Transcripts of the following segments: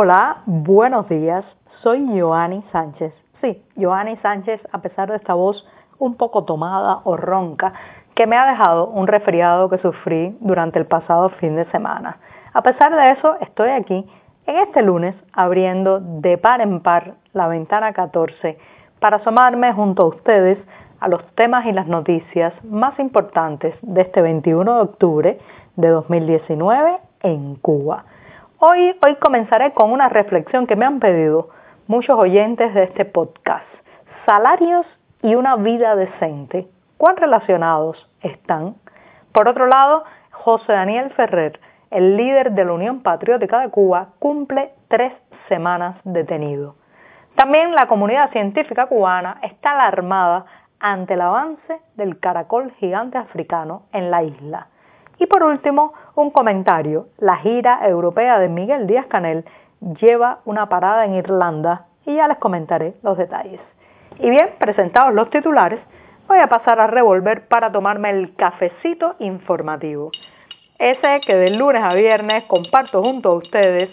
Hola, buenos días. Soy Joanny Sánchez. Sí, Joanny Sánchez, a pesar de esta voz un poco tomada o ronca, que me ha dejado un resfriado que sufrí durante el pasado fin de semana. A pesar de eso, estoy aquí en este lunes abriendo de par en par la ventana 14 para asomarme junto a ustedes a los temas y las noticias más importantes de este 21 de octubre de 2019 en Cuba. Hoy, hoy comenzaré con una reflexión que me han pedido muchos oyentes de este podcast. Salarios y una vida decente. ¿Cuán relacionados están? Por otro lado, José Daniel Ferrer, el líder de la Unión Patriótica de Cuba, cumple tres semanas detenido. También la comunidad científica cubana está alarmada ante el avance del caracol gigante africano en la isla. Y por último, un comentario. La gira europea de Miguel Díaz Canel lleva una parada en Irlanda y ya les comentaré los detalles. Y bien, presentados los titulares, voy a pasar a revolver para tomarme el cafecito informativo. Ese que de lunes a viernes comparto junto a ustedes,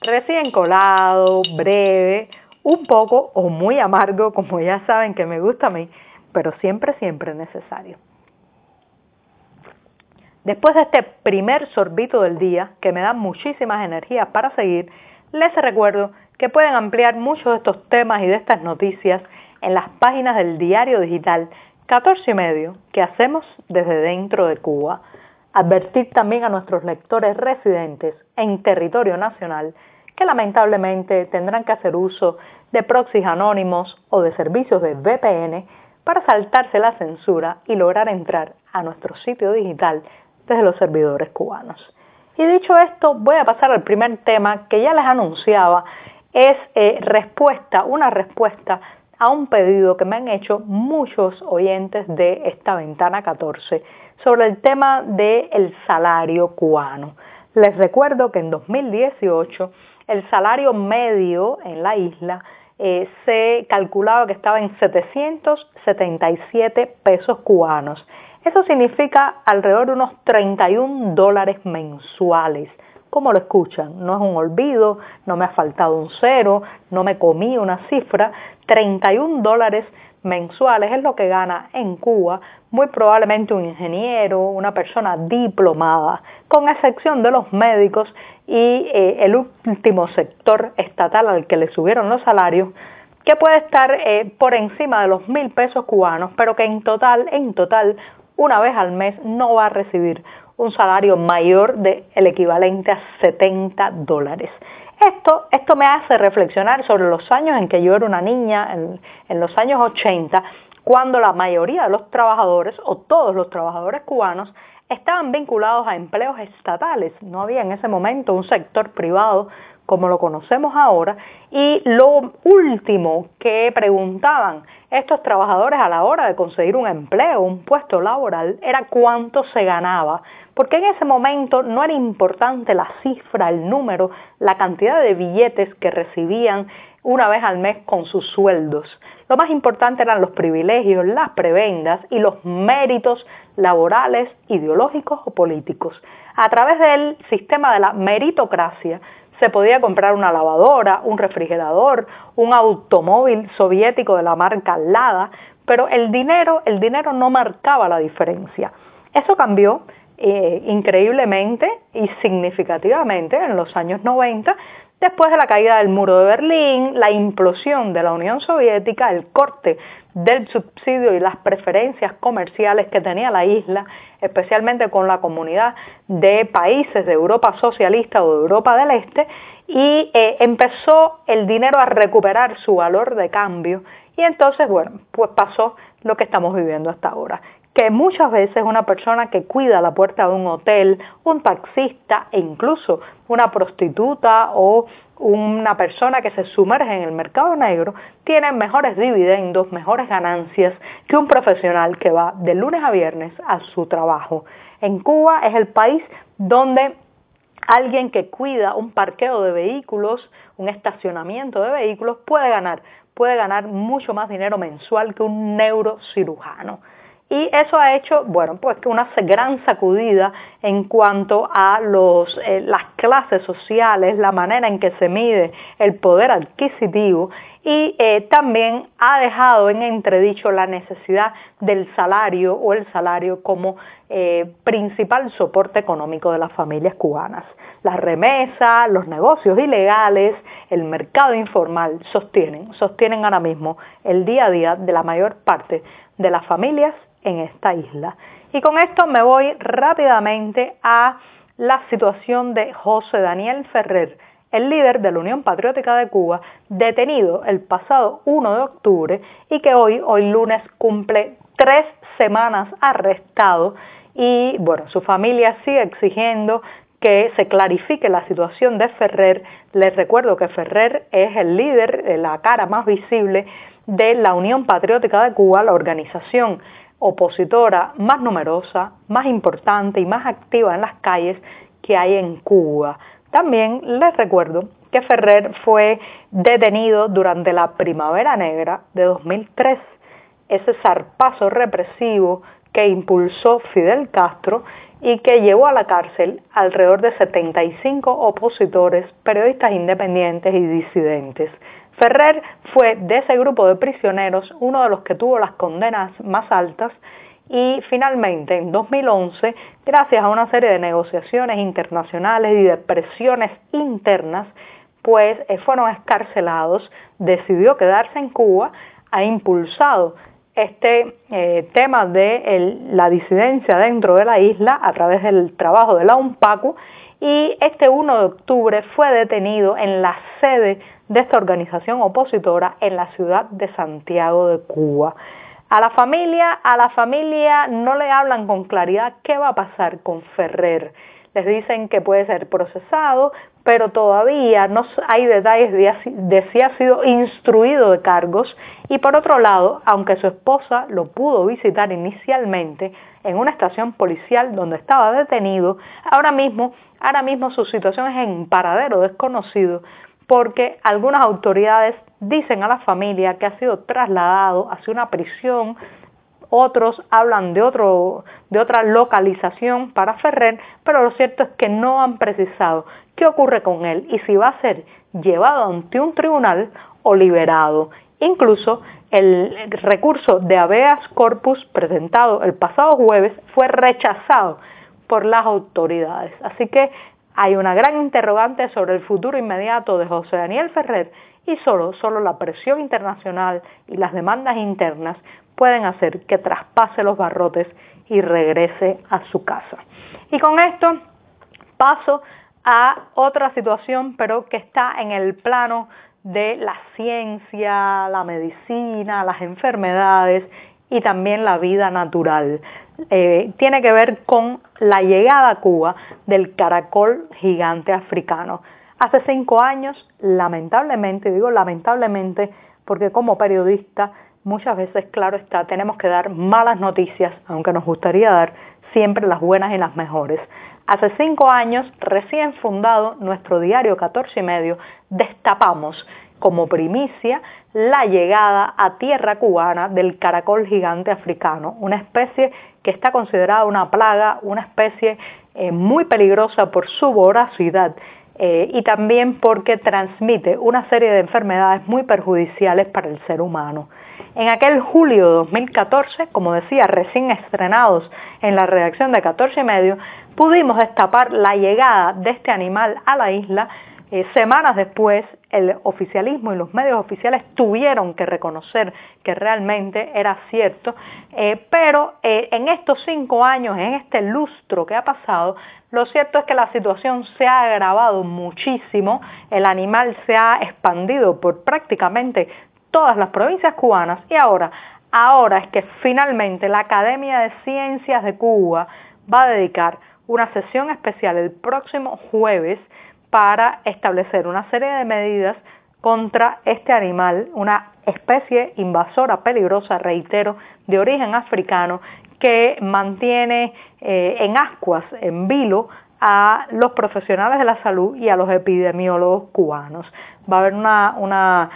recién colado, breve, un poco o muy amargo, como ya saben que me gusta a mí, pero siempre, siempre necesario. Después de este primer sorbito del día, que me da muchísimas energías para seguir, les recuerdo que pueden ampliar muchos de estos temas y de estas noticias en las páginas del diario digital 14 y medio que hacemos desde dentro de Cuba. Advertir también a nuestros lectores residentes en territorio nacional que lamentablemente tendrán que hacer uso de proxies anónimos o de servicios de VPN para saltarse la censura y lograr entrar a nuestro sitio digital desde los servidores cubanos. Y dicho esto, voy a pasar al primer tema que ya les anunciaba, es eh, respuesta, una respuesta a un pedido que me han hecho muchos oyentes de esta ventana 14 sobre el tema del salario cubano. Les recuerdo que en 2018 el salario medio en la isla eh, se calculaba que estaba en 777 pesos cubanos. Eso significa alrededor de unos 31 dólares mensuales. Como lo escuchan, no es un olvido, no me ha faltado un cero, no me comí una cifra, 31 dólares mensuales es lo que gana en Cuba muy probablemente un ingeniero, una persona diplomada, con excepción de los médicos y eh, el último sector estatal al que le subieron los salarios, que puede estar eh, por encima de los mil pesos cubanos, pero que en total, en total, una vez al mes no va a recibir un salario mayor del el equivalente a 70 dólares. Esto, esto me hace reflexionar sobre los años en que yo era una niña, en, en los años 80, cuando la mayoría de los trabajadores o todos los trabajadores cubanos estaban vinculados a empleos estatales. No había en ese momento un sector privado como lo conocemos ahora. Y lo último que preguntaban estos trabajadores a la hora de conseguir un empleo, un puesto laboral, era cuánto se ganaba. Porque en ese momento no era importante la cifra, el número, la cantidad de billetes que recibían una vez al mes con sus sueldos. Lo más importante eran los privilegios, las prebendas y los méritos laborales, ideológicos o políticos. A través del sistema de la meritocracia se podía comprar una lavadora, un refrigerador, un automóvil soviético de la marca Lada, pero el dinero, el dinero no marcaba la diferencia. Eso cambió eh, increíblemente y significativamente en los años 90 Después de la caída del muro de Berlín, la implosión de la Unión Soviética, el corte del subsidio y las preferencias comerciales que tenía la isla, especialmente con la comunidad de países de Europa socialista o de Europa del Este, y eh, empezó el dinero a recuperar su valor de cambio. Y entonces, bueno, pues pasó lo que estamos viviendo hasta ahora que muchas veces una persona que cuida la puerta de un hotel, un taxista e incluso una prostituta o una persona que se sumerge en el mercado negro tiene mejores dividendos, mejores ganancias que un profesional que va de lunes a viernes a su trabajo. En Cuba es el país donde alguien que cuida un parqueo de vehículos, un estacionamiento de vehículos, puede ganar, puede ganar mucho más dinero mensual que un neurocirujano. Y eso ha hecho, bueno, pues que una gran sacudida en cuanto a los, eh, las clases sociales, la manera en que se mide el poder adquisitivo y eh, también ha dejado en entredicho la necesidad del salario o el salario como eh, principal soporte económico de las familias cubanas. Las remesas, los negocios ilegales, el mercado informal sostienen, sostienen ahora mismo el día a día de la mayor parte de las familias en esta isla. Y con esto me voy rápidamente a la situación de José Daniel Ferrer, el líder de la Unión Patriótica de Cuba, detenido el pasado 1 de octubre y que hoy, hoy lunes, cumple tres semanas arrestado y bueno, su familia sigue exigiendo que se clarifique la situación de Ferrer. Les recuerdo que Ferrer es el líder, la cara más visible de la Unión Patriótica de Cuba, la organización opositora más numerosa, más importante y más activa en las calles que hay en Cuba. También les recuerdo que Ferrer fue detenido durante la Primavera Negra de 2003, ese zarpazo represivo que impulsó Fidel Castro y que llevó a la cárcel alrededor de 75 opositores, periodistas independientes y disidentes. Ferrer fue de ese grupo de prisioneros uno de los que tuvo las condenas más altas y finalmente en 2011, gracias a una serie de negociaciones internacionales y de presiones internas, pues eh, fueron escarcelados, decidió quedarse en Cuba, ha impulsado este eh, tema de la disidencia dentro de la isla a través del trabajo de la UNPACU y este 1 de octubre fue detenido en la sede de esta organización opositora en la ciudad de Santiago de Cuba. A la familia, a la familia no le hablan con claridad qué va a pasar con Ferrer. Les dicen que puede ser procesado, pero todavía no hay detalles de, si ha sido instruido de cargos. Y por otro lado, aunque su esposa lo pudo visitar inicialmente en una estación policial donde estaba detenido, ahora mismo, ahora mismo su situación es en paradero desconocido porque algunas autoridades dicen a la familia que ha sido trasladado hacia una prisión, otros hablan de, otro, de otra localización para Ferrer, pero lo cierto es que no han precisado qué ocurre con él y si va a ser llevado ante un tribunal o liberado. Incluso el recurso de habeas corpus presentado el pasado jueves fue rechazado por las autoridades. Así que hay una gran interrogante sobre el futuro inmediato de José Daniel Ferrer y solo, solo la presión internacional y las demandas internas pueden hacer que traspase los barrotes y regrese a su casa. Y con esto paso a otra situación, pero que está en el plano de la ciencia, la medicina, las enfermedades y también la vida natural. Eh, tiene que ver con la llegada a Cuba del caracol gigante africano. Hace cinco años, lamentablemente, digo lamentablemente, porque como periodista muchas veces, claro está, tenemos que dar malas noticias, aunque nos gustaría dar siempre las buenas y las mejores. Hace cinco años, recién fundado nuestro diario 14 y medio, destapamos como primicia la llegada a tierra cubana del caracol gigante africano, una especie que está considerada una plaga, una especie eh, muy peligrosa por su voracidad eh, y también porque transmite una serie de enfermedades muy perjudiciales para el ser humano. En aquel julio de 2014, como decía, recién estrenados en la redacción de 14 y medio, pudimos destapar la llegada de este animal a la isla eh, semanas después, el oficialismo y los medios oficiales tuvieron que reconocer que realmente era cierto, eh, pero eh, en estos cinco años, en este lustro que ha pasado, lo cierto es que la situación se ha agravado muchísimo, el animal se ha expandido por prácticamente todas las provincias cubanas. Y ahora, ahora es que finalmente la Academia de Ciencias de Cuba va a dedicar una sesión especial el próximo jueves para establecer una serie de medidas contra este animal, una especie invasora peligrosa, reitero, de origen africano, que mantiene eh, en ascuas, en vilo, a los profesionales de la salud y a los epidemiólogos cubanos. Va a haber una,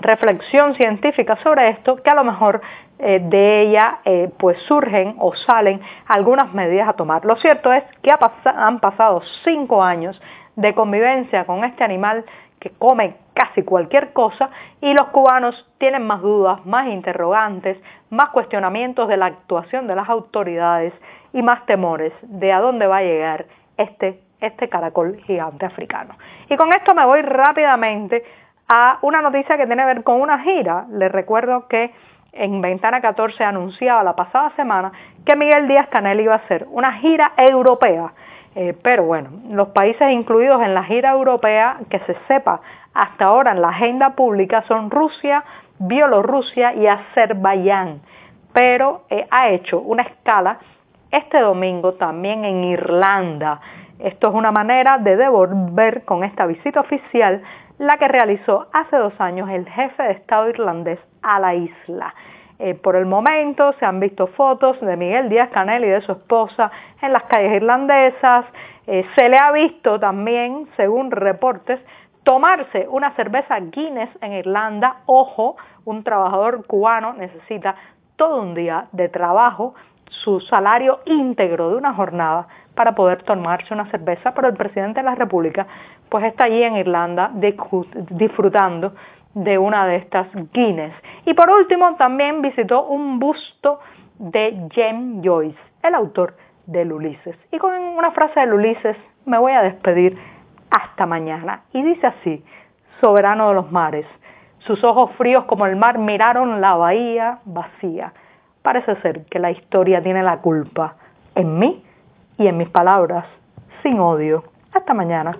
reflexión científica sobre esto que a lo mejor eh, de ella eh, pues surgen o salen algunas medidas a tomar. Lo cierto es que han pasado cinco años de convivencia con este animal que come casi cualquier cosa y los cubanos tienen más dudas, más interrogantes, más cuestionamientos de la actuación de las autoridades y más temores de a dónde va a llegar este, este caracol gigante africano. Y con esto me voy rápidamente a una noticia que tiene que ver con una gira. Les recuerdo que en Ventana 14 anunciaba la pasada semana que Miguel Díaz Canel iba a hacer una gira europea. Eh, pero bueno, los países incluidos en la gira europea, que se sepa hasta ahora en la agenda pública, son Rusia, Bielorrusia y Azerbaiyán. Pero eh, ha hecho una escala este domingo también en Irlanda. Esto es una manera de devolver con esta visita oficial la que realizó hace dos años el jefe de Estado irlandés a la isla. Eh, por el momento se han visto fotos de Miguel Díaz Canel y de su esposa en las calles irlandesas. Eh, se le ha visto también, según reportes, tomarse una cerveza Guinness en Irlanda. Ojo, un trabajador cubano necesita todo un día de trabajo, su salario íntegro de una jornada para poder tomarse una cerveza, pero el presidente de la República pues está allí en Irlanda disfrutando de una de estas Guinness. Y por último también visitó un busto de James Joyce, el autor del Ulises. Y con una frase del Ulises me voy a despedir hasta mañana. Y dice así, soberano de los mares, sus ojos fríos como el mar miraron la bahía vacía. Parece ser que la historia tiene la culpa en mí y en mis palabras, sin odio. Hasta mañana.